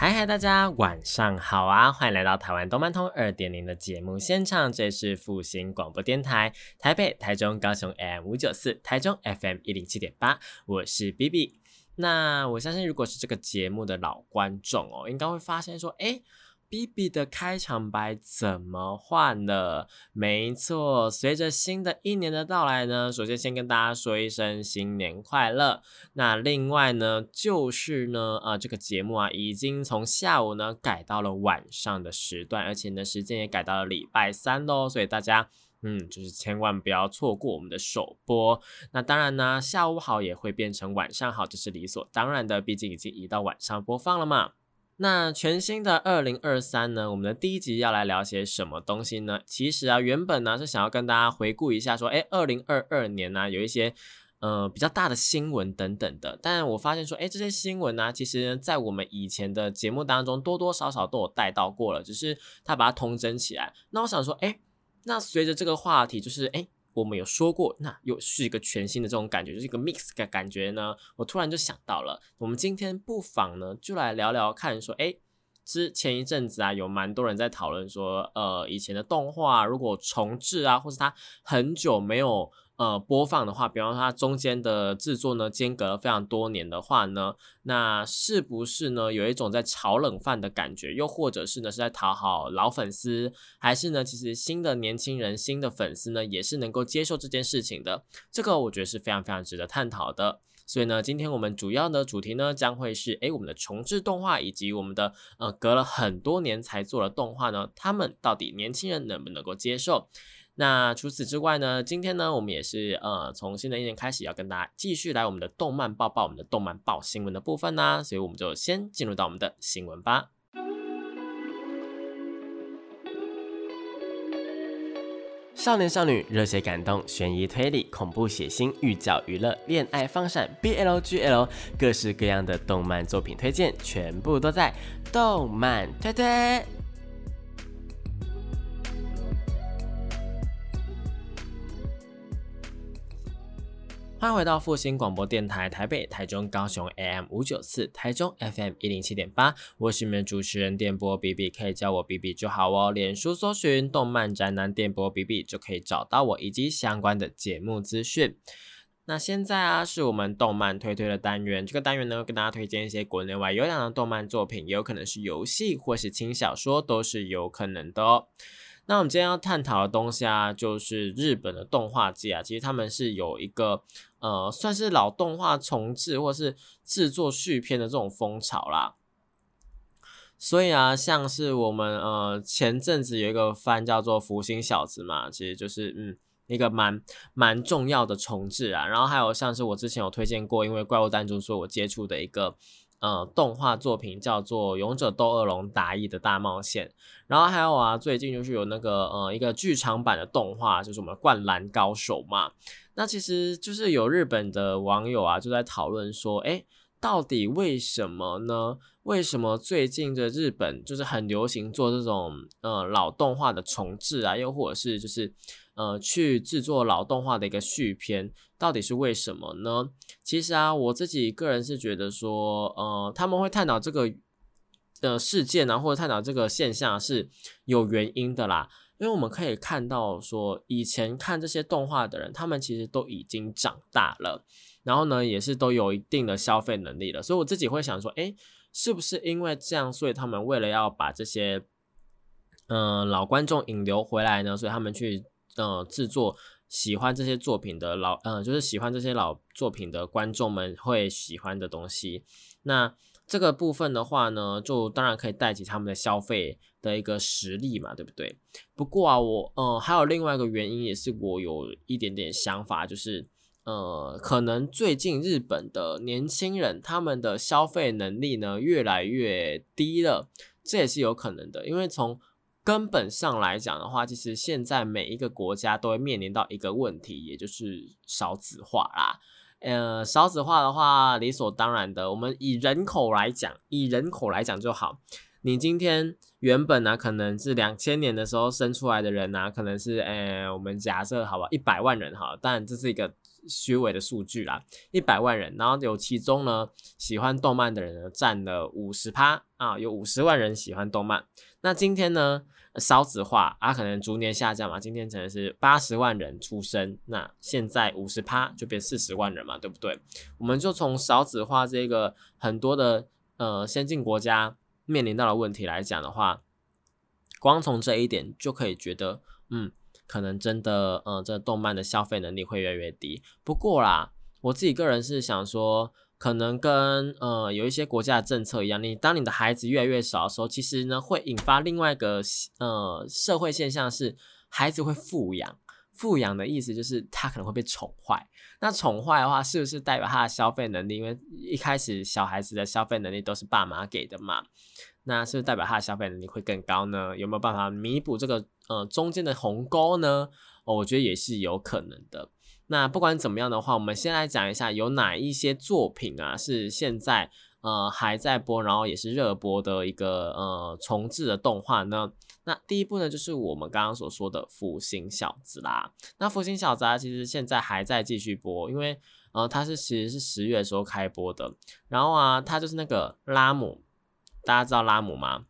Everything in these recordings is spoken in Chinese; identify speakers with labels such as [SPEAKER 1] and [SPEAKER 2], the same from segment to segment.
[SPEAKER 1] 嗨嗨，大家晚上好啊！欢迎来到台湾动漫通二点零的节目现场，这是复兴广播电台台北、台中、高雄 M 五九四，台中 FM 一零七点八，我是 B B。那我相信，如果是这个节目的老观众哦，应该会发现说，哎。B B 的开场白怎么换了？没错，随着新的一年的到来呢，首先先跟大家说一声新年快乐。那另外呢，就是呢，呃，这个节目啊，已经从下午呢改到了晚上的时段，而且呢，时间也改到了礼拜三喽。所以大家，嗯，就是千万不要错过我们的首播。那当然呢，下午好也会变成晚上好，这是理所当然的，毕竟已经移到晚上播放了嘛。那全新的二零二三呢？我们的第一集要来聊些什么东西呢？其实啊，原本呢是想要跟大家回顾一下，说，哎，二零二二年呢有一些呃比较大的新闻等等的。但我发现说，哎，这些新闻呢，其实在我们以前的节目当中多多少少都有带到过了，只是他把它通整起来。那我想说，哎，那随着这个话题，就是哎。我们有说过，那又是一个全新的这种感觉，就是一个 mix 的感觉呢。我突然就想到了，我们今天不妨呢，就来聊聊看，说，哎，之前一阵子啊，有蛮多人在讨论说，呃，以前的动画如果重置啊，或是它很久没有。呃，播放的话，比方说它中间的制作呢，间隔了非常多年的话呢，那是不是呢有一种在炒冷饭的感觉？又或者是呢是在讨好老粉丝，还是呢其实新的年轻人、新的粉丝呢也是能够接受这件事情的？这个我觉得是非常非常值得探讨的。所以呢，今天我们主要的主题呢将会是，诶，我们的重置动画以及我们的呃隔了很多年才做的动画呢，他们到底年轻人能不能够接受？那除此之外呢？今天呢，我们也是呃，从新的一年开始要跟大家继续来我们的动漫报报，我们的动漫报新闻的部分呢，所以我们就先进入到我们的新闻吧。少年少女、热血感动、悬疑推理、恐怖血腥、寓教娱乐、恋爱放闪、BL GL，各式各样的动漫作品推荐，全部都在动漫推推。欢迎回到复兴广播电台台北、台中、高雄 AM 五九四，台中 FM 一零七点八。我是你们主持人电波 B B，可以叫我 B B 就好哦。脸书搜寻动漫宅男电波 B B 就可以找到我以及相关的节目资讯。那现在啊，是我们动漫推推的单元。这个单元呢，跟大家推荐一些国内外有两的动漫作品，也有可能是游戏或是轻小说，都是有可能的哦。那我们今天要探讨的东西啊，就是日本的动画界啊，其实他们是有一个呃，算是老动画重置或是制作续篇的这种风潮啦。所以啊，像是我们呃前阵子有一个番叫做《福星小子》嘛，其实就是嗯一个蛮蛮重要的重置啊。然后还有像是我之前有推荐过，因为怪物弹珠说我接触的一个。呃，动画作品叫做《勇者斗恶龙达意的大冒险》，然后还有啊，最近就是有那个呃一个剧场版的动画，就是我们《灌篮高手》嘛。那其实就是有日本的网友啊，就在讨论说，哎，到底为什么呢？为什么最近的日本就是很流行做这种呃老动画的重置啊，又或者是就是。呃，去制作老动画的一个续篇，到底是为什么呢？其实啊，我自己个人是觉得说，呃，他们会探讨这个呃事件啊，或者探讨这个现象是有原因的啦。因为我们可以看到说，以前看这些动画的人，他们其实都已经长大了，然后呢，也是都有一定的消费能力了。所以我自己会想说，诶，是不是因为这样，所以他们为了要把这些嗯老观众引流回来呢？所以他们去。呃，制作喜欢这些作品的老，呃，就是喜欢这些老作品的观众们会喜欢的东西。那这个部分的话呢，就当然可以带起他们的消费的一个实力嘛，对不对？不过啊，我，呃，还有另外一个原因，也是我有一点点想法，就是，呃，可能最近日本的年轻人他们的消费能力呢越来越低了，这也是有可能的，因为从根本上来讲的话，其实现在每一个国家都会面临到一个问题，也就是少子化啦。呃，少子化的话，理所当然的，我们以人口来讲，以人口来讲就好。你今天原本呢，可能是两千年的时候生出来的人呢，可能是，呃，我们假设好吧，一百万人哈，当然这是一个虚伪的数据啦，一百万人，然后有其中呢，喜欢动漫的人呢，占了五十趴啊，有五十万人喜欢动漫。那今天呢，少子化啊，可能逐年下降嘛，今天可能是八十万人出生，那现在五十趴就变四十万人嘛，对不对？我们就从少子化这个很多的呃先进国家。面临到的问题来讲的话，光从这一点就可以觉得，嗯，可能真的，嗯，这动漫的消费能力会越来越低。不过啦，我自己个人是想说，可能跟呃有一些国家的政策一样，你当你的孩子越来越少的时候，其实呢会引发另外一个呃社会现象是，孩子会富养。富养的意思就是他可能会被宠坏，那宠坏的话，是不是代表他的消费能力？因为一开始小孩子的消费能力都是爸妈给的嘛，那是不是代表他的消费能力会更高呢？有没有办法弥补这个呃中间的鸿沟呢？哦，我觉得也是有可能的。那不管怎么样的话，我们先来讲一下有哪一些作品啊是现在呃还在播，然后也是热播的一个呃重置的动画呢？那第一部呢，就是我们刚刚所说的《福星小子》啦。那《福星小子》啊，其实现在还在继续播，因为呃，它是其实是十月的时候开播的。然后啊，它就是那个拉姆，大家知道拉姆吗？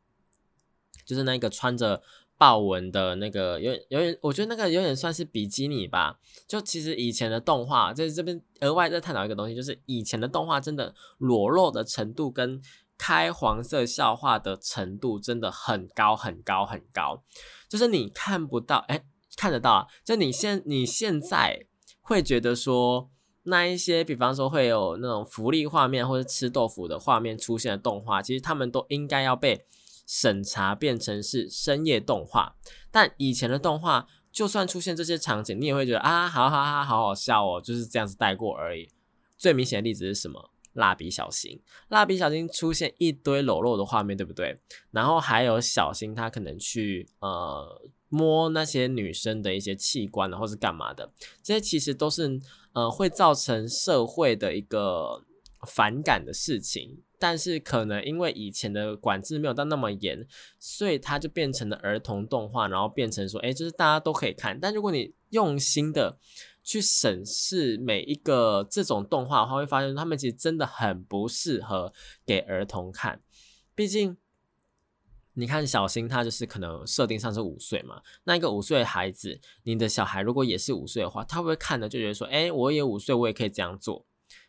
[SPEAKER 1] 就是那个穿着豹纹的那个，有有点，我觉得那个有点算是比基尼吧。就其实以前的动画，在这边额外再探讨一个东西，就是以前的动画真的裸露的程度跟。开黄色笑话的程度真的很高很高很高，就是你看不到，哎，看得到啊。就你现你现在会觉得说，那一些比方说会有那种福利画面或者吃豆腐的画面出现的动画，其实他们都应该要被审查变成是深夜动画。但以前的动画，就算出现这些场景，你也会觉得啊，好好好好好笑哦，就是这样子带过而已。最明显的例子是什么？蜡笔小新，蜡笔小新出现一堆裸露的画面，对不对？然后还有小新他可能去呃摸那些女生的一些器官，或是干嘛的，这些其实都是呃会造成社会的一个反感的事情。但是可能因为以前的管制没有到那么严，所以它就变成了儿童动画，然后变成说，哎，就是大家都可以看。但如果你用心的。去审视每一个这种动画的话，会发现他们其实真的很不适合给儿童看。毕竟，你看小新他就是可能设定上是五岁嘛，那一个五岁的孩子，你的小孩如果也是五岁的话，他会不会看的就觉得说，哎，我也五岁，我也可以这样做，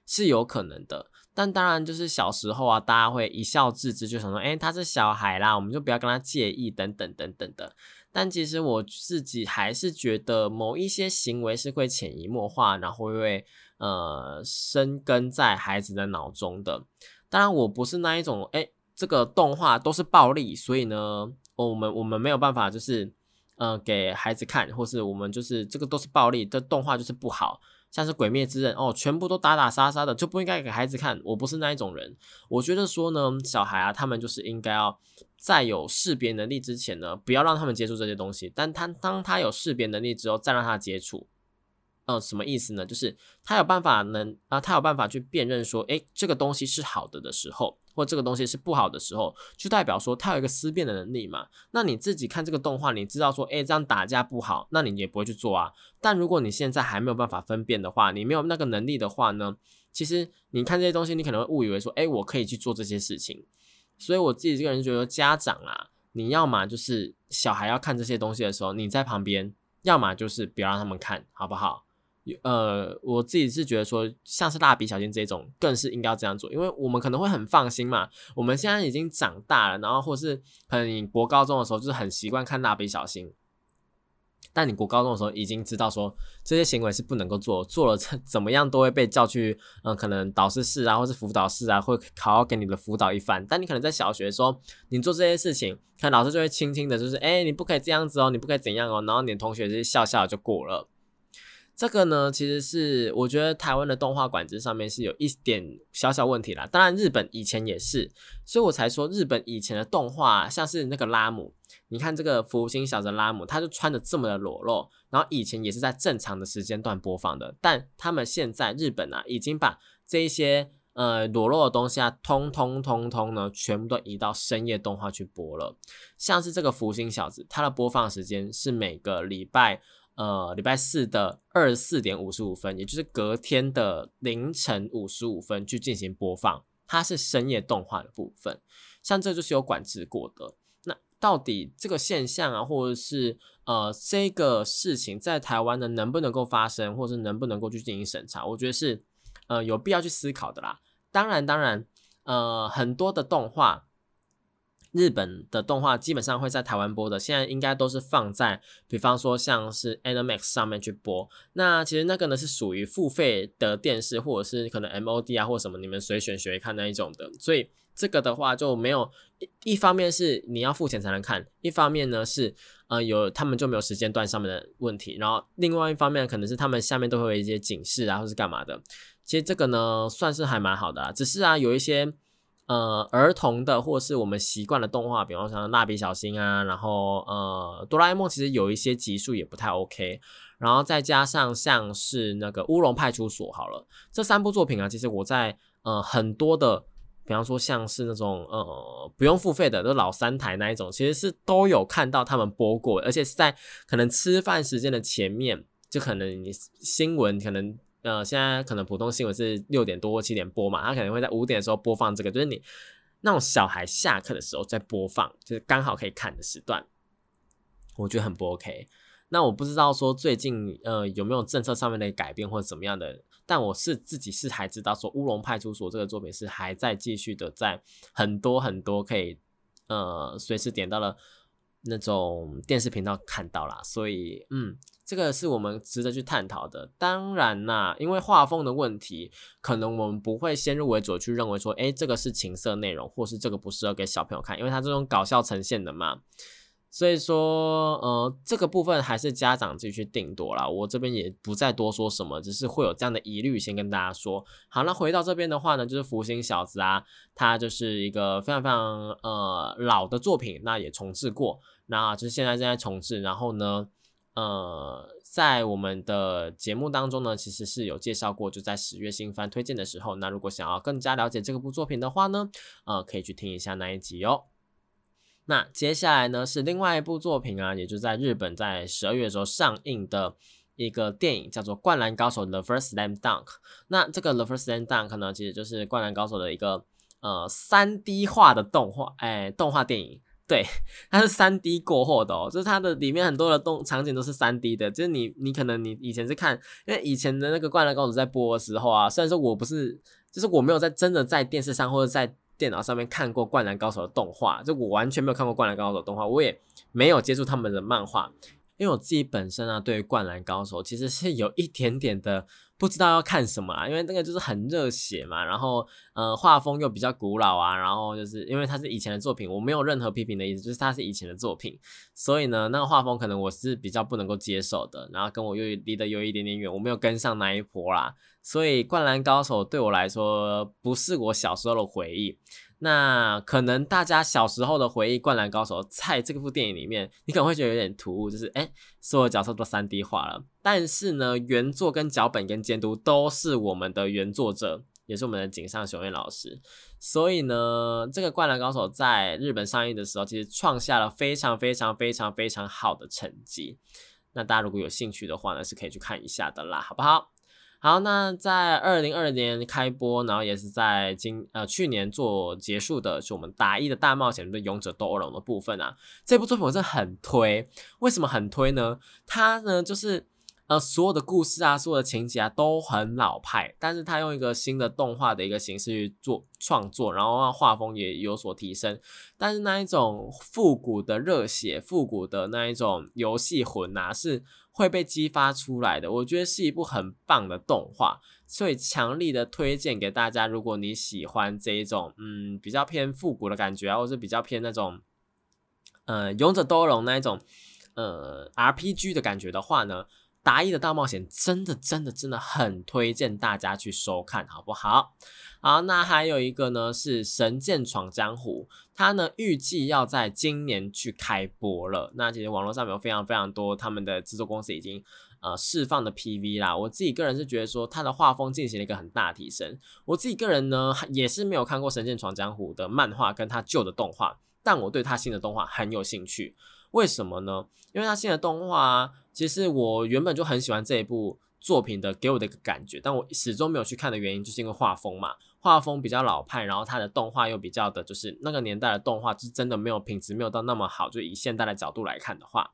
[SPEAKER 1] 是有可能的。但当然就是小时候啊，大家会一笑置之，就想说，哎，他是小孩啦，我们就不要跟他介意，等等等等的。但其实我自己还是觉得某一些行为是会潜移默化，然后会呃生根在孩子的脑中的。当然，我不是那一种，哎，这个动画都是暴力，所以呢，我们我们没有办法就是呃给孩子看，或是我们就是这个都是暴力的动画就是不好。像是《鬼灭之刃》哦，全部都打打杀杀的，就不应该给孩子看。我不是那一种人，我觉得说呢，小孩啊，他们就是应该要在有识别能力之前呢，不要让他们接触这些东西。但他当他有识别能力之后，再让他接触。呃，什么意思呢？就是他有办法能啊，他有办法去辨认说，诶，这个东西是好的的时候，或这个东西是不好的时候，就代表说他有一个思辨的能力嘛。那你自己看这个动画，你知道说，诶，这样打架不好，那你也不会去做啊。但如果你现在还没有办法分辨的话，你没有那个能力的话呢，其实你看这些东西，你可能会误以为说，诶，我可以去做这些事情。所以我自己这个人觉得，家长啊，你要么就是小孩要看这些东西的时候，你在旁边，要么就是不要让他们看好不好？呃，我自己是觉得说，像是蜡笔小新这种，更是应该要这样做，因为我们可能会很放心嘛。我们现在已经长大了，然后或是可能你国高中的时候就是很习惯看蜡笔小新，但你国高中的时候已经知道说这些行为是不能够做，做了怎怎么样都会被叫去，嗯，可能导师室啊，或是辅导室啊，会好好给你的辅导一番。但你可能在小学的时候，你做这些事情，看老师就会轻轻的，就是哎，你不可以这样子哦，你不可以怎样哦，然后你的同学就笑笑就过了。这个呢，其实是我觉得台湾的动画管制上面是有一点小小问题啦。当然，日本以前也是，所以我才说日本以前的动画，像是那个拉姆，你看这个福星小子拉姆，他就穿的这么的裸露，然后以前也是在正常的时间段播放的，但他们现在日本啊，已经把这一些呃裸露的东西啊，通通通通呢，全部都移到深夜动画去播了。像是这个福星小子，它的播放时间是每个礼拜。呃，礼拜四的二十四点五十五分，也就是隔天的凌晨五十五分去进行播放，它是深夜动画的部分，像这就是有管制过的。那到底这个现象啊，或者是呃这个事情在台湾呢能不能够发生，或者是能不能够去进行审查？我觉得是呃有必要去思考的啦。当然，当然，呃很多的动画。日本的动画基本上会在台湾播的，现在应该都是放在，比方说像是 Animax 上面去播。那其实那个呢是属于付费的电视，或者是可能 MOD 啊或什么，你们随选随看那一种的。所以这个的话就没有一一方面是你要付钱才能看，一方面呢是呃有他们就没有时间段上面的问题，然后另外一方面可能是他们下面都会有一些警示啊或是干嘛的。其实这个呢算是还蛮好的啦，只是啊有一些。呃，儿童的或是我们习惯的动画，比方像蜡笔小新啊，然后呃，哆啦 A 梦其实有一些集数也不太 OK，然后再加上像是那个乌龙派出所，好了，这三部作品啊，其实我在呃很多的，比方说像是那种呃不用付费的，都老三台那一种，其实是都有看到他们播过，而且是在可能吃饭时间的前面，就可能你新闻可能。呃，现在可能普通新闻是六点多或七点播嘛，他可能会在五点的时候播放这个，就是你那种小孩下课的时候在播放，就是刚好可以看的时段，我觉得很不 OK。那我不知道说最近呃有没有政策上面的改变或者怎么样的，但我是自己是还知道说乌龙派出所这个作品是还在继续的，在很多很多可以呃随时点到了那种电视频道看到啦，所以嗯。这个是我们值得去探讨的。当然啦，因为画风的问题，可能我们不会先入为主去认为说，哎，这个是情色内容，或是这个不适合给小朋友看，因为它这种搞笑呈现的嘛。所以说，呃，这个部分还是家长自己去定夺啦。我这边也不再多说什么，只是会有这样的疑虑，先跟大家说。好，那回到这边的话呢，就是福星小子啊，它就是一个非常非常呃老的作品，那也重置过，那就是现在正在重置，然后呢。呃，在我们的节目当中呢，其实是有介绍过，就在十月新番推荐的时候，那如果想要更加了解这个部作品的话呢，呃，可以去听一下那一集哦。那接下来呢是另外一部作品啊，也就在日本在十二月的时候上映的一个电影，叫做《灌篮高手》The First Slam Dunk。那这个 The First Slam Dunk 呢，其实就是《灌篮高手》的一个呃三 D 化的动画，哎，动画电影。对，它是三 D 过后的哦，就是它的里面很多的动场景都是三 D 的，就是你你可能你以前是看，因为以前的那个灌篮高手在播的时候啊，虽然说我不是，就是我没有在真的在电视上或者在电脑上面看过灌篮高手的动画，就我完全没有看过灌篮高手动画，我也没有接触他们的漫画，因为我自己本身啊，对于灌篮高手其实是有一点点的。不知道要看什么啊，因为那个就是很热血嘛，然后呃画风又比较古老啊，然后就是因为它是以前的作品，我没有任何批评的意思，就是它是以前的作品，所以呢那个画风可能我是比较不能够接受的，然后跟我又离得有一点点远，我没有跟上那一波啦，所以灌篮高手对我来说不是我小时候的回忆。那可能大家小时候的回忆，《灌篮高手》在这部电影里面，你可能会觉得有点突兀，就是哎，所有角色都三 D 化了。但是呢，原作跟脚本跟监督都是我们的原作者，也是我们的井上雄彦老师。所以呢，这个《灌篮高手》在日本上映的时候，其实创下了非常非常非常非常好的成绩。那大家如果有兴趣的话呢，是可以去看一下的啦，好不好？好，那在二零二年开播，然后也是在今呃去年做结束的，是我们打一的大冒险的勇者斗恶龙的部分啊。这部作品我真的很推，为什么很推呢？它呢就是。呃，所有的故事啊，所有的情节啊，都很老派，但是它用一个新的动画的一个形式去做创作，然后让画风也有所提升，但是那一种复古的热血、复古的那一种游戏魂啊，是会被激发出来的。我觉得是一部很棒的动画，所以强力的推荐给大家。如果你喜欢这一种，嗯，比较偏复古的感觉啊，或是比较偏那种，呃，勇者斗龙那一种，呃，RPG 的感觉的话呢？达意的大冒险真的真的真的很推荐大家去收看，好不好？好，那还有一个呢是《神剑闯江湖》，它呢预计要在今年去开播了。那其实网络上面有非常非常多他们的制作公司已经呃释放的 PV 啦。我自己个人是觉得说它的画风进行了一个很大提升。我自己个人呢也是没有看过《神剑闯江湖》的漫画跟它旧的动画，但我对它新的动画很有兴趣。为什么呢？因为它新的动画，其实我原本就很喜欢这一部作品的给我的一个感觉，但我始终没有去看的原因，就是因为画风嘛，画风比较老派，然后它的动画又比较的，就是那个年代的动画是真的没有品质没有到那么好，就以现代的角度来看的话，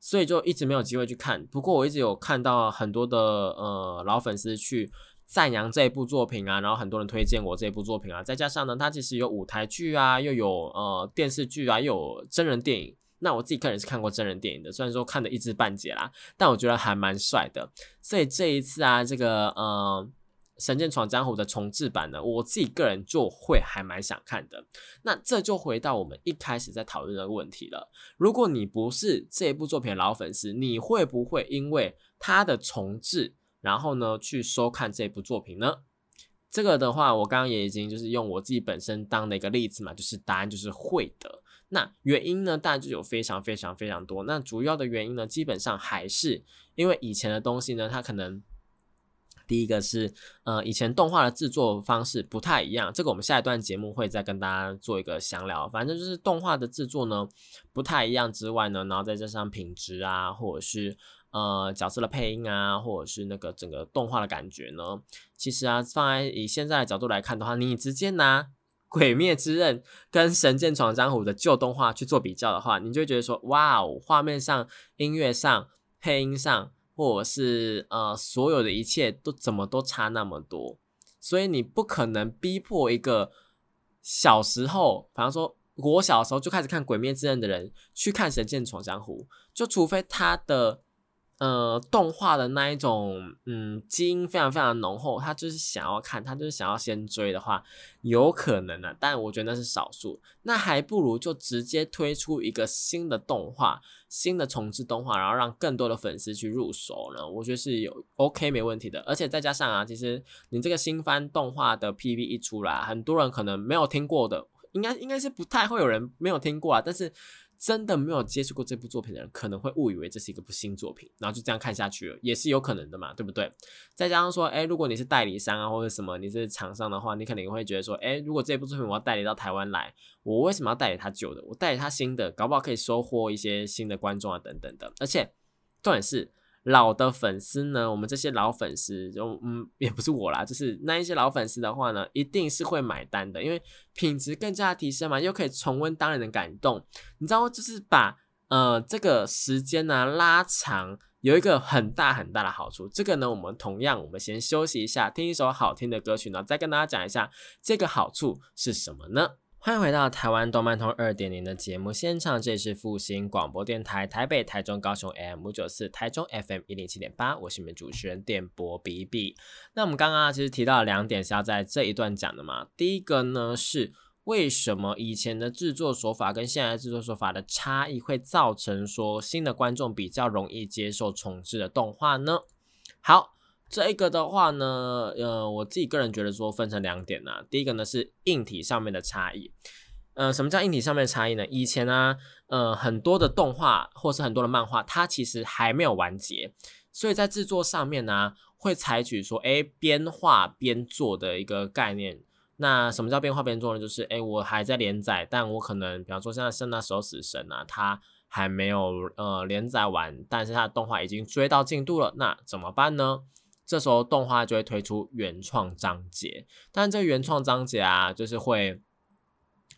[SPEAKER 1] 所以就一直没有机会去看。不过我一直有看到很多的呃老粉丝去赞扬这一部作品啊，然后很多人推荐我这一部作品啊，再加上呢，它其实有舞台剧啊，又有呃电视剧啊，又有真人电影。那我自己个人是看过真人电影的，虽然说看的一知半解啦，但我觉得还蛮帅的。所以这一次啊，这个呃《神剑闯江湖》的重制版呢，我自己个人就会还蛮想看的。那这就回到我们一开始在讨论的问题了。如果你不是这一部作品的老粉丝，你会不会因为它的重制，然后呢去收看这部作品呢？这个的话，我刚刚也已经就是用我自己本身当的一个例子嘛，就是答案就是会的。那原因呢，当然就有非常非常非常多。那主要的原因呢，基本上还是因为以前的东西呢，它可能第一个是呃，以前动画的制作方式不太一样。这个我们下一段节目会再跟大家做一个详聊。反正就是动画的制作呢不太一样之外呢，然后再加上品质啊，或者是呃角色的配音啊，或者是那个整个动画的感觉呢，其实啊，放在以现在的角度来看的话，你直接拿。鬼灭之刃跟神剑闯江湖的旧动画去做比较的话，你就会觉得说，哇哦，画面上、音乐上、配音上，或者是呃，所有的一切都怎么都差那么多，所以你不可能逼迫一个小时候，比方说我小时候就开始看鬼灭之刃的人去看神剑闯江湖，就除非他的。呃，动画的那一种，嗯，基因非常非常浓厚，他就是想要看，他就是想要先追的话，有可能的，但我觉得那是少数。那还不如就直接推出一个新的动画，新的重置动画，然后让更多的粉丝去入手呢。我觉得是有 OK 没问题的。而且再加上啊，其实你这个新番动画的 PV 一出来，很多人可能没有听过的，应该应该是不太会有人没有听过啊，但是。真的没有接触过这部作品的人，可能会误以为这是一个部新作品，然后就这样看下去了，也是有可能的嘛，对不对？再加上说，哎，如果你是代理商啊，或者什么，你是厂商的话，你肯定会觉得说，哎，如果这部作品我要代理到台湾来，我为什么要代理它旧的？我代理它新的，搞不好可以收获一些新的观众啊，等等的。而且重点是。老的粉丝呢，我们这些老粉丝就嗯，也不是我啦，就是那一些老粉丝的话呢，一定是会买单的，因为品质更加提升嘛，又可以重温当年的感动。你知道，就是把呃这个时间呢拉长，有一个很大很大的好处。这个呢，我们同样，我们先休息一下，听一首好听的歌曲呢，再跟大家讲一下这个好处是什么呢？欢迎回到台湾动漫通二点零的节目现场，这里是复兴广播电台台北、台中、高雄 M 五九四，台中 FM 一零七点八，我是你们主持人电波比比。那我们刚刚其实提到两点是要在这一段讲的嘛，第一个呢是为什么以前的制作手法跟现在制作手法的差异会造成说新的观众比较容易接受重置的动画呢？好。这一个的话呢，呃，我自己个人觉得说分成两点呢。第一个呢是硬体上面的差异。呃，什么叫硬体上面的差异呢？以前呢，呃，很多的动画或是很多的漫画，它其实还没有完结，所以在制作上面呢，会采取说，哎，边画边做的一个概念。那什么叫边画边做呢？就是，哎，我还在连载，但我可能，比方说像像那时候死神》啊，它还没有呃连载完，但是它的动画已经追到进度了，那怎么办呢？这时候动画就会推出原创章节，但这个原创章节啊，就是会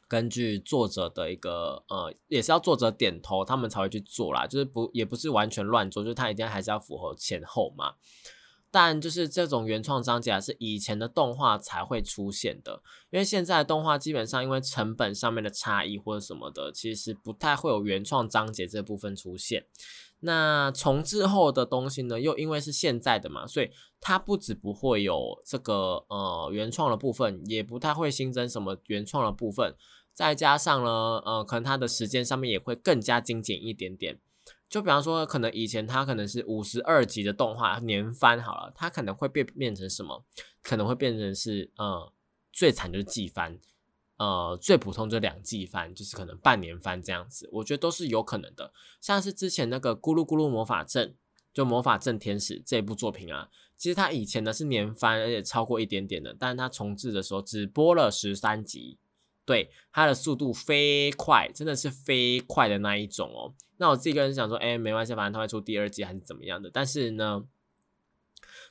[SPEAKER 1] 根据作者的一个呃，也是要作者点头，他们才会去做啦，就是不也不是完全乱做，就是他一定还是要符合前后嘛。但就是这种原创章节啊，是以前的动画才会出现的，因为现在的动画基本上因为成本上面的差异或者什么的，其实不太会有原创章节这部分出现。那重置后的东西呢，又因为是现在的嘛，所以它不止不会有这个呃原创的部分，也不太会新增什么原创的部分。再加上呢，呃，可能它的时间上面也会更加精简一点点。就比方说，可能以前它可能是五十二集的动画年番好了，它可能会变变成什么？可能会变成是呃最惨就是季番，呃最普通就两季番，就是可能半年番这样子。我觉得都是有可能的。像是之前那个咕噜咕噜魔法阵，就魔法阵天使这部作品啊，其实它以前呢是年番，而且超过一点点的，但是它重置的时候只播了十三集。对它的速度飞快，真的是飞快的那一种哦。那我自己个人想说，哎，没关系，反正它会出第二季还是怎么样的。但是呢，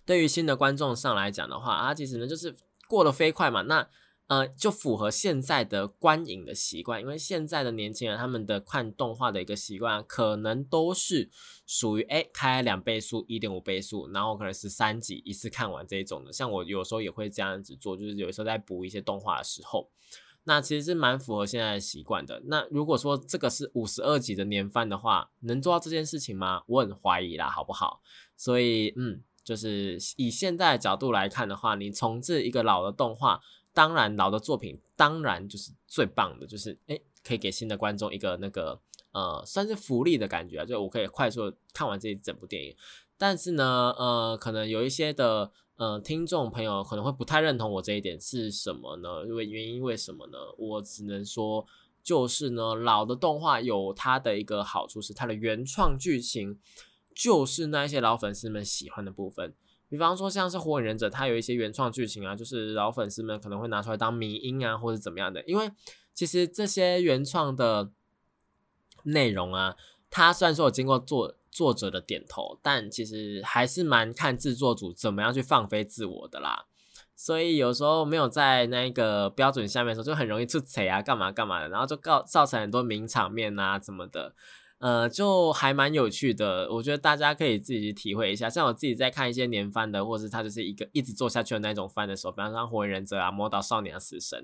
[SPEAKER 1] 对于新的观众上来讲的话，它其实呢就是过得飞快嘛。那呃，就符合现在的观影的习惯，因为现在的年轻人他们的看动画的一个习惯，可能都是属于哎开两倍速、一点五倍速，然后可能是三集一次看完这一种的。像我有时候也会这样子做，就是有时候在补一些动画的时候。那其实是蛮符合现在的习惯的。那如果说这个是五十二集的年番的话，能做到这件事情吗？我很怀疑啦，好不好？所以，嗯，就是以现在的角度来看的话，你重置一个老的动画，当然老的作品当然就是最棒的，就是诶可以给新的观众一个那个呃算是福利的感觉，就我可以快速看完这一整部电影。但是呢，呃，可能有一些的。呃，听众朋友可能会不太认同我这一点是什么呢？因为原因为什么呢？我只能说，就是呢，老的动画有它的一个好处是它的原创剧情，就是那一些老粉丝们喜欢的部分。比方说像是火影忍者，它有一些原创剧情啊，就是老粉丝们可能会拿出来当迷音啊，或者怎么样的。因为其实这些原创的内容啊，它虽然说有经过作。作者的点头，但其实还是蛮看制作组怎么样去放飞自我的啦。所以有时候没有在那个标准下面的时候，就很容易出彩啊，干嘛干嘛的，然后就告造成很多名场面啊，怎么的，呃，就还蛮有趣的。我觉得大家可以自己去体会一下。像我自己在看一些年番的，或是它就是一个一直做下去的那种番的时候，比方说《火影忍者》啊，《魔导少年》《啊死神》，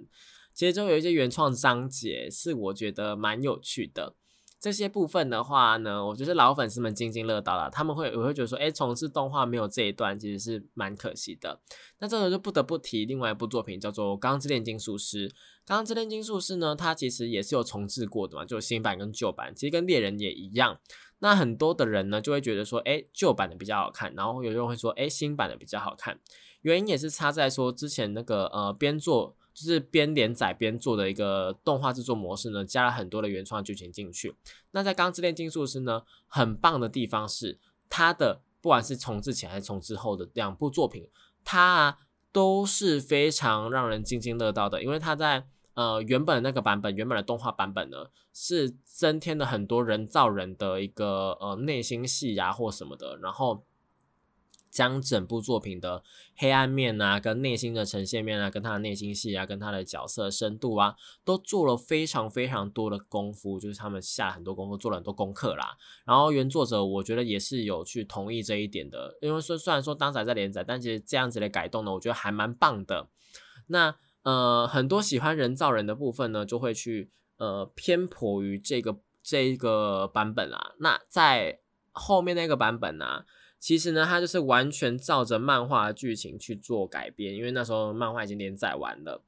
[SPEAKER 1] 其实就有一些原创章节是我觉得蛮有趣的。这些部分的话呢，我觉得老粉丝们津津乐道了。他们会我会觉得说，哎，重置动画没有这一段，其实是蛮可惜的。那这个就不得不提另外一部作品，叫做《钢之炼金术师》。《钢之炼金术师》呢，它其实也是有重置过的嘛，就新版跟旧版，其实跟猎人也一样。那很多的人呢，就会觉得说，哎，旧版的比较好看，然后有人会说，哎，新版的比较好看。原因也是差在说之前那个呃编作。就是边连载边做的一个动画制作模式呢，加了很多的原创剧情进去。那在《钢之炼金术师》呢，很棒的地方是它的不管是重置前还是重置后的两部作品，它都是非常让人津津乐道的。因为它在呃原本那个版本，原本的动画版本呢，是增添了很多人造人的一个呃内心戏呀或什么的，然后。将整部作品的黑暗面啊，跟内心的呈现面啊，跟他的内心戏啊，跟他的角色深度啊，都做了非常非常多的功夫，就是他们下了很多功夫，做了很多功课啦。然后原作者我觉得也是有去同意这一点的，因为说虽然说当仔在连载，但其实这样子的改动呢，我觉得还蛮棒的。那呃，很多喜欢人造人的部分呢，就会去呃偏颇于这个这一个版本啦。那在后面那个版本呢？其实呢，它就是完全照着漫画的剧情去做改编，因为那时候漫画已经连载完了。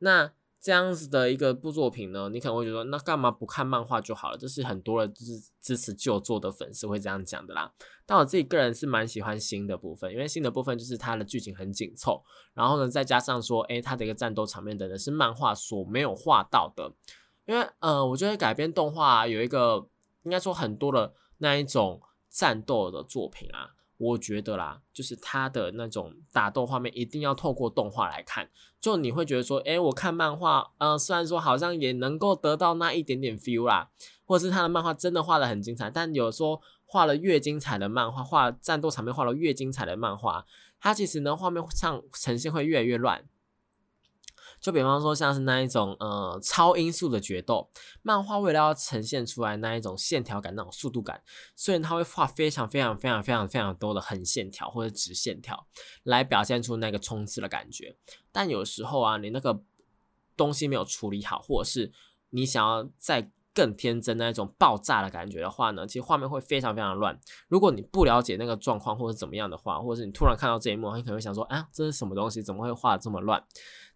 [SPEAKER 1] 那这样子的一个部作品呢，你可能会觉得，那干嘛不看漫画就好了？这是很多的就是支持旧作的粉丝会这样讲的啦。但我自己个人是蛮喜欢新的部分，因为新的部分就是它的剧情很紧凑，然后呢，再加上说，诶，它的一个战斗场面等等是漫画所没有画到的。因为呃，我觉得改编动画有一个应该说很多的那一种。战斗的作品啊，我觉得啦，就是它的那种打斗画面一定要透过动画来看，就你会觉得说，诶，我看漫画，呃，虽然说好像也能够得到那一点点 feel 啦，或者是他的漫画真的画的很精彩，但有时候画了越精彩的漫画，画战斗场面画了越精彩的漫画，它其实呢画面上呈现会越来越乱。就比方说，像是那一种呃超音速的决斗，漫画为了要呈现出来那一种线条感、那种速度感，虽然它会画非常非常非常非常非常多的横线条或者直线条，来表现出那个冲刺的感觉，但有时候啊，你那个东西没有处理好，或者是你想要再更天真那一种爆炸的感觉的话呢，其实画面会非常非常乱。如果你不了解那个状况或者怎么样的话，或者是你突然看到这一幕，你可能会想说，啊，这是什么东西？怎么会画的这么乱？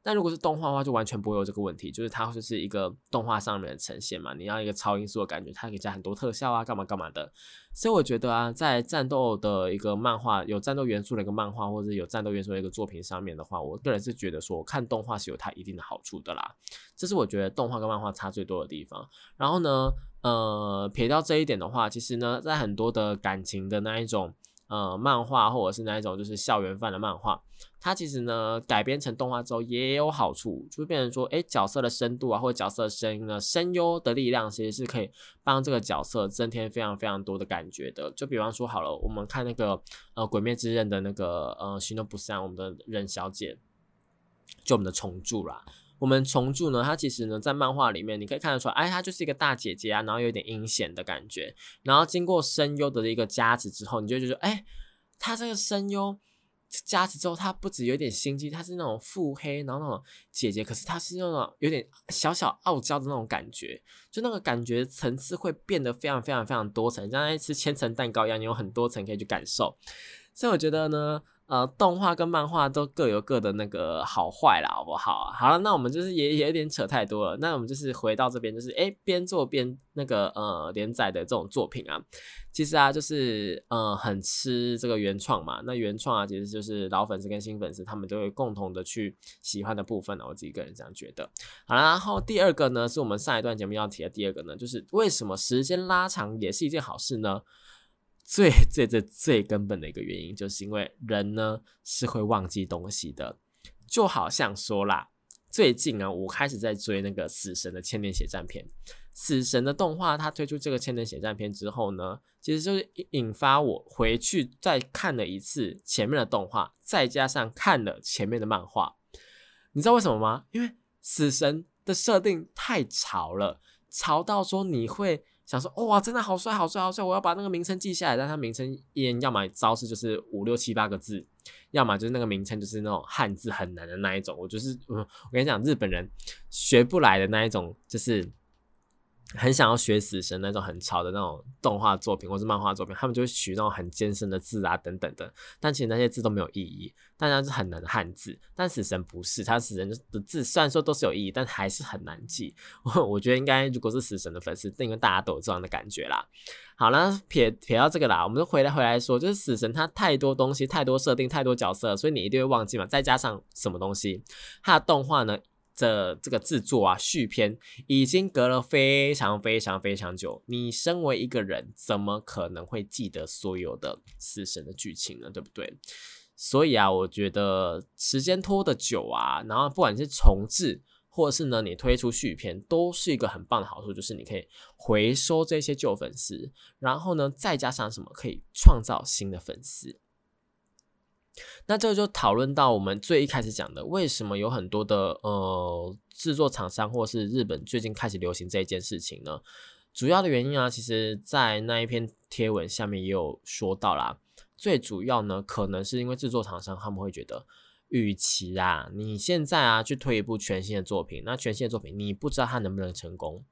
[SPEAKER 1] 但如果是动画的话，就完全不会有这个问题，就是它就是一个动画上面的呈现嘛，你要一个超音速的感觉，它可以加很多特效啊，干嘛干嘛的。所以我觉得啊，在战斗的一个漫画有战斗元素的一个漫画，或者有战斗元素的一个作品上面的话，我个人是觉得说看动画是有它一定的好处的啦。这是我觉得动画跟漫画差最多的地方。然后呢，呃，撇掉这一点的话，其实呢，在很多的感情的那一种。呃，漫画或者是那一种就是校园范的漫画，它其实呢改编成动画之后也有好处，就变成说，哎，角色的深度啊，或者角色的声音呢，声优的力量其实是可以帮这个角色增添非常非常多的感觉的。就比方说，好了，我们看那个呃《鬼灭之刃》的那个呃行动不善，我们的忍小姐，就我们的重铸啦。我们重铸呢，它其实呢，在漫画里面你可以看得出来，哎，她就是一个大姐姐啊，然后有点阴险的感觉。然后经过声优的一个加持之后，你就觉得，哎，她这个声优加持之后，她不止有点心机，她是那种腹黑，然后那种姐姐，可是她是那种有点小小傲娇的那种感觉，就那个感觉层次会变得非常非常非常多层，像在吃千层蛋糕一样，你有很多层可以去感受。所以我觉得呢。呃，动画跟漫画都各有各的那个好坏啦，好不好？好了，那我们就是也也有点扯太多了。那我们就是回到这边，就是哎，边做边那个呃连载的这种作品啊，其实啊，就是呃很吃这个原创嘛。那原创啊，其实就是老粉丝跟新粉丝他们都会共同的去喜欢的部分呢。我自己个人这样觉得。好了，然后第二个呢，是我们上一段节目要提的第二个呢，就是为什么时间拉长也是一件好事呢？最最最最根本的一个原因，就是因为人呢是会忘记东西的，就好像说啦，最近啊，我开始在追那个死神的千年血战篇，死神的动画，它推出这个千年血战篇之后呢，其实就是引发我回去再看了一次前面的动画，再加上看了前面的漫画，你知道为什么吗？因为死神的设定太潮了，潮到说你会。想说哇，真的好帅，好帅，好帅！我要把那个名称记下来。但他名称一要么招式就是五六七八个字，要么就是那个名称就是那种汉字很难的那一种。我就是，我跟你讲，日本人学不来的那一种，就是。很想要学死神那种很潮的那种动画作品或是漫画作品，他们就会取那种很艰深的字啊等等的，但其实那些字都没有意义，大家是很难汉字。但死神不是，他死神的字虽然说都是有意义，但还是很难记。我我觉得应该如果是死神的粉丝，应该大家都有这样的感觉啦。好了，撇撇到这个啦，我们就回来回来说，就是死神他太多东西，太多设定，太多角色，所以你一定会忘记嘛。再加上什么东西，他的动画呢？这这个制作啊，续篇已经隔了非常非常非常久。你身为一个人，怎么可能会记得所有的死神的剧情呢？对不对？所以啊，我觉得时间拖得久啊，然后不管是重置，或者是呢你推出续篇，都是一个很棒的好处，就是你可以回收这些旧粉丝，然后呢再加上什么，可以创造新的粉丝。那这就讨论到我们最一开始讲的，为什么有很多的呃制作厂商或是日本最近开始流行这一件事情呢？主要的原因啊，其实在那一篇贴文下面也有说到啦。最主要呢，可能是因为制作厂商他们会觉得，与其啊你现在啊去推一部全新的作品，那全新的作品你不知道它能不能成功，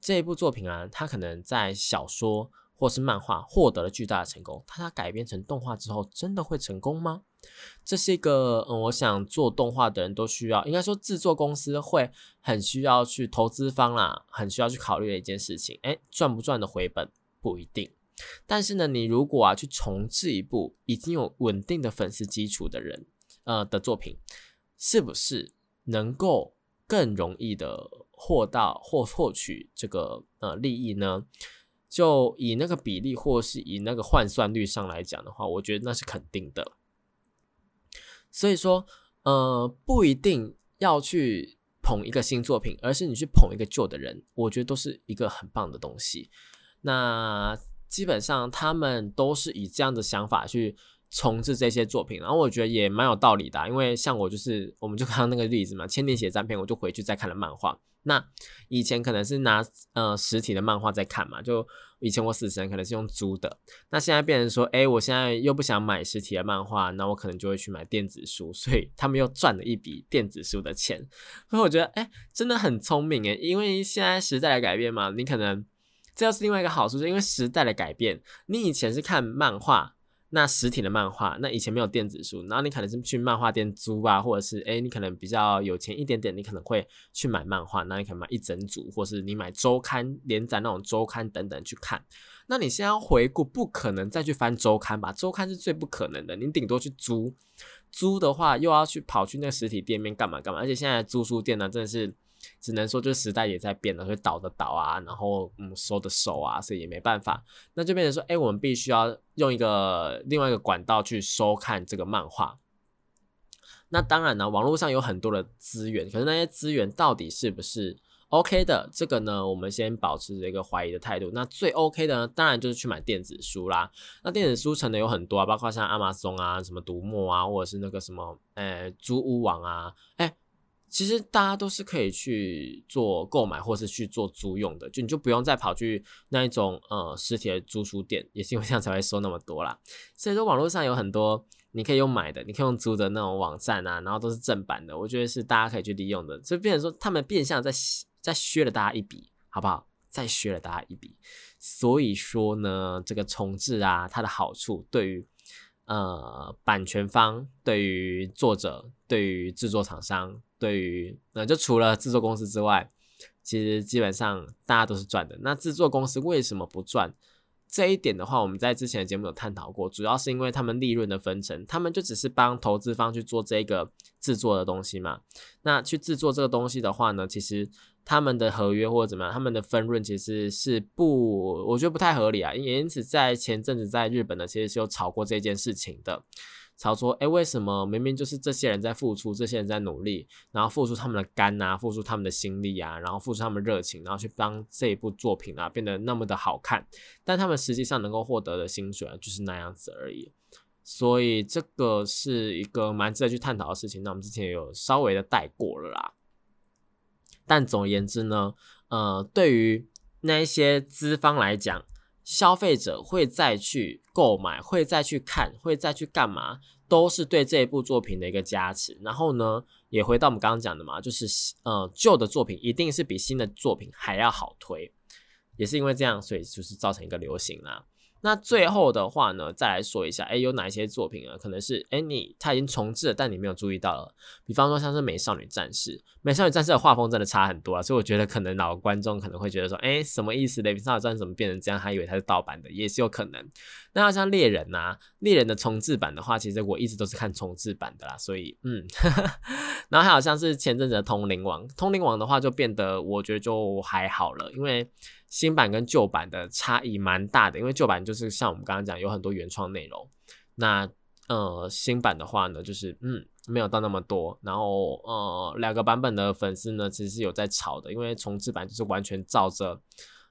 [SPEAKER 1] 这一部作品啊，它可能在小说。或是漫画获得了巨大的成功，它改编成动画之后，真的会成功吗？这是一个，嗯，我想做动画的人都需要，应该说制作公司会很需要去投资方啦，很需要去考虑的一件事情。哎，赚不赚的回本不一定，但是呢，你如果啊去重置一部已经有稳定的粉丝基础的人，呃的作品，是不是能够更容易的获到或获取这个呃利益呢？就以那个比例，或是以那个换算率上来讲的话，我觉得那是肯定的。所以说，呃，不一定要去捧一个新作品，而是你去捧一个旧的人，我觉得都是一个很棒的东西。那基本上他们都是以这样的想法去。重置这些作品，然后我觉得也蛮有道理的，因为像我就是，我们就看到那个例子嘛，《千年血战篇》，我就回去再看了漫画。那以前可能是拿呃实体的漫画在看嘛，就以前我死神可能是用租的，那现在变成说，哎，我现在又不想买实体的漫画，那我可能就会去买电子书，所以他们又赚了一笔电子书的钱。所以我觉得，哎，真的很聪明诶，因为现在时代的改变嘛，你可能这又是另外一个好处，是因为时代的改变，你以前是看漫画。那实体的漫画，那以前没有电子书，然后你可能是去漫画店租啊，或者是哎，你可能比较有钱一点点，你可能会去买漫画，那你可能买一整组，或是你买周刊连载那种周刊等等去看。那你现在要回顾，不可能再去翻周刊吧？周刊是最不可能的，你顶多去租，租的话又要去跑去那个实体店面干嘛干嘛，而且现在租书店呢，真的是。只能说，就是时代也在变了，所以倒的倒啊，然后嗯收的收啊，所以也没办法，那就变成说，哎，我们必须要用一个另外一个管道去收看这个漫画。那当然呢，网络上有很多的资源，可是那些资源到底是不是 OK 的？这个呢，我们先保持着一个怀疑的态度。那最 OK 的呢，当然就是去买电子书啦。那电子书城呢有很多啊，包括像亚马逊啊、什么读墨啊，或者是那个什么，呃，租屋网啊，哎。其实大家都是可以去做购买，或是去做租用的，就你就不用再跑去那一种呃实体的租书店，也是因为这样才会收那么多啦。所以说网络上有很多你可以用买的，你可以用租的那种网站啊，然后都是正版的，我觉得是大家可以去利用的。所以变成说他们变相在在削了大家一笔，好不好？再削了大家一笔。所以说呢，这个重置啊，它的好处对于。呃，版权方对于作者、对于制作厂商、对于那就除了制作公司之外，其实基本上大家都是赚的。那制作公司为什么不赚？这一点的话，我们在之前的节目有探讨过，主要是因为他们利润的分成，他们就只是帮投资方去做这个制作的东西嘛。那去制作这个东西的话呢，其实他们的合约或者怎么样，他们的分润其实是不，我觉得不太合理啊。也因此，在前阵子在日本呢，其实是有炒过这件事情的。吵说，哎，为什么明明就是这些人在付出，这些人在努力，然后付出他们的肝啊，付出他们的心力啊，然后付出他们热情，然后去帮这一部作品啊变得那么的好看，但他们实际上能够获得的薪水啊就是那样子而已。所以这个是一个蛮值得去探讨的事情。那我们之前有稍微的带过了啦。但总而言之呢，呃，对于那一些资方来讲，消费者会再去购买，会再去看，会再去干嘛，都是对这一部作品的一个加持。然后呢，也回到我们刚刚讲的嘛，就是呃，旧的作品一定是比新的作品还要好推，也是因为这样，所以就是造成一个流行啦。那最后的话呢，再来说一下，哎，有哪一些作品啊？可能是哎你它已经重置了，但你没有注意到了。比方说像是《美少女战士》，《美少女战士》的画风真的差很多啊，所以我觉得可能老观众可能会觉得说，哎，什么意思？《雷比少女战士》怎么变成这样？还以为它是盗版的，也是有可能。那像《猎人》呐，《猎人》的重置版的话，其实我一直都是看重置版的啦，所以嗯，然后还有像是前阵子的《通灵王》，《通灵王》的话就变得我觉得就还好了，因为。新版跟旧版的差异蛮大的，因为旧版就是像我们刚刚讲有很多原创内容，那呃新版的话呢，就是嗯没有到那么多，然后呃两个版本的粉丝呢其实是有在吵的，因为重置版就是完全照着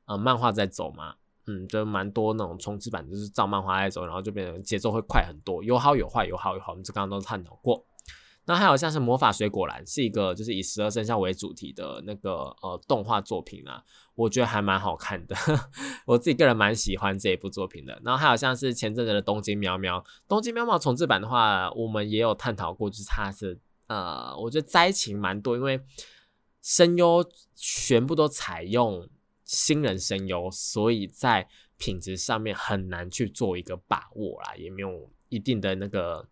[SPEAKER 1] 呃漫画在走嘛，嗯就蛮多那种重置版就是照漫画在走，然后就变成节奏会快很多，有好有坏，有好有坏，我们这刚刚都探讨过。那还有像是魔法水果篮，是一个就是以十二生肖为主题的那个呃动画作品啊，我觉得还蛮好看的，我自己个人蛮喜欢这一部作品的。然后还有像是前阵子的东京喵喵，东京喵喵重置版的话，我们也有探讨过，就是它是呃，我觉得灾情蛮多，因为声优全部都采用新人声优，所以在品质上面很难去做一个把握啦，也没有一定的那个。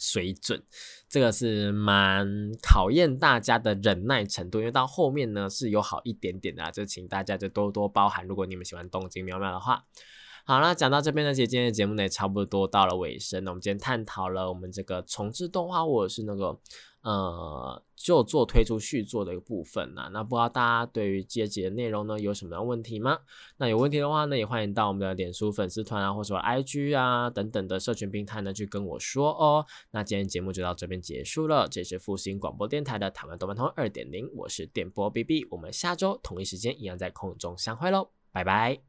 [SPEAKER 1] 水准，这个是蛮考验大家的忍耐程度，因为到后面呢是有好一点点的，就请大家就多多包涵。如果你们喜欢东京喵喵的话，好啦讲到这边呢，其实今天的节目呢也差不多到了尾声。那我们今天探讨了我们这个重置动画或者是那个。呃，就做推出续作的一个部分呐，那不知道大家对于这集的内容呢有什么样问题吗？那有问题的话呢，也欢迎到我们的脸书粉丝团啊，或者说 IG 啊等等的社群平台呢去跟我说哦。那今天节目就到这边结束了，这是复兴广播电台的台湾动漫通二点零，我是电波 BB，我们下周同一时间一样在空中相会喽，拜拜。